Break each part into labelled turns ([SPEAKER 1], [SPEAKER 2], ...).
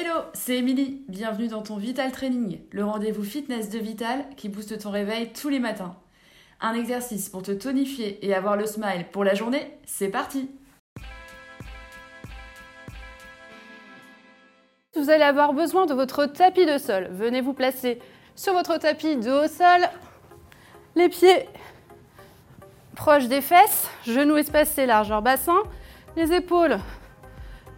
[SPEAKER 1] Hello, c'est Émilie. Bienvenue dans ton Vital Training, le rendez-vous fitness de Vital qui booste ton réveil tous les matins. Un exercice pour te tonifier et avoir le smile pour la journée, c'est parti
[SPEAKER 2] Vous allez avoir besoin de votre tapis de sol. Venez vous placer sur votre tapis de haut sol, les pieds proches des fesses, genoux espacés, largeur bassin, les épaules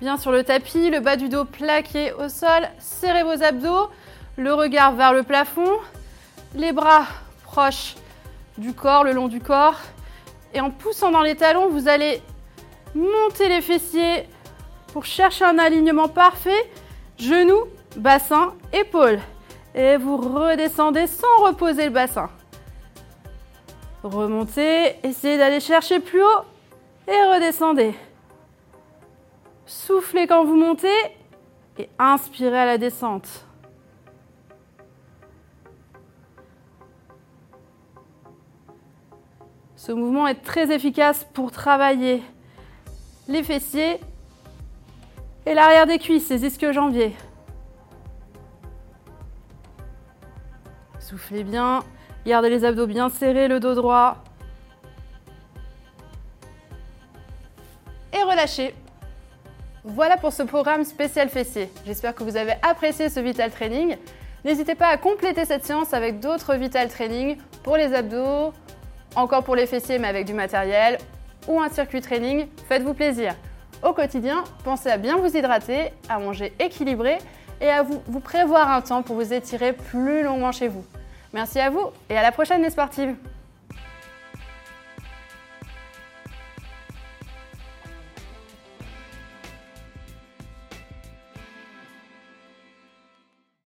[SPEAKER 2] bien sur le tapis, le bas du dos plaqué au sol, serrez vos abdos, le regard vers le plafond, les bras proches du corps, le long du corps. Et en poussant dans les talons, vous allez monter les fessiers pour chercher un alignement parfait. Genoux, bassin, épaules. Et vous redescendez sans reposer le bassin. Remontez, essayez d'aller chercher plus haut et redescendez. Soufflez quand vous montez et inspirez à la descente. Ce mouvement est très efficace pour travailler les fessiers et l'arrière des cuisses, les ischio-jambiers. Soufflez bien, gardez les abdos bien serrés, le dos droit. Et relâchez. Voilà pour ce programme spécial fessier. J'espère que vous avez apprécié ce Vital Training. N'hésitez pas à compléter cette séance avec d'autres Vital Training pour les abdos, encore pour les fessiers mais avec du matériel ou un circuit training. Faites-vous plaisir. Au quotidien, pensez à bien vous hydrater, à manger équilibré et à vous, vous prévoir un temps pour vous étirer plus longuement chez vous. Merci à vous et à la prochaine les sportives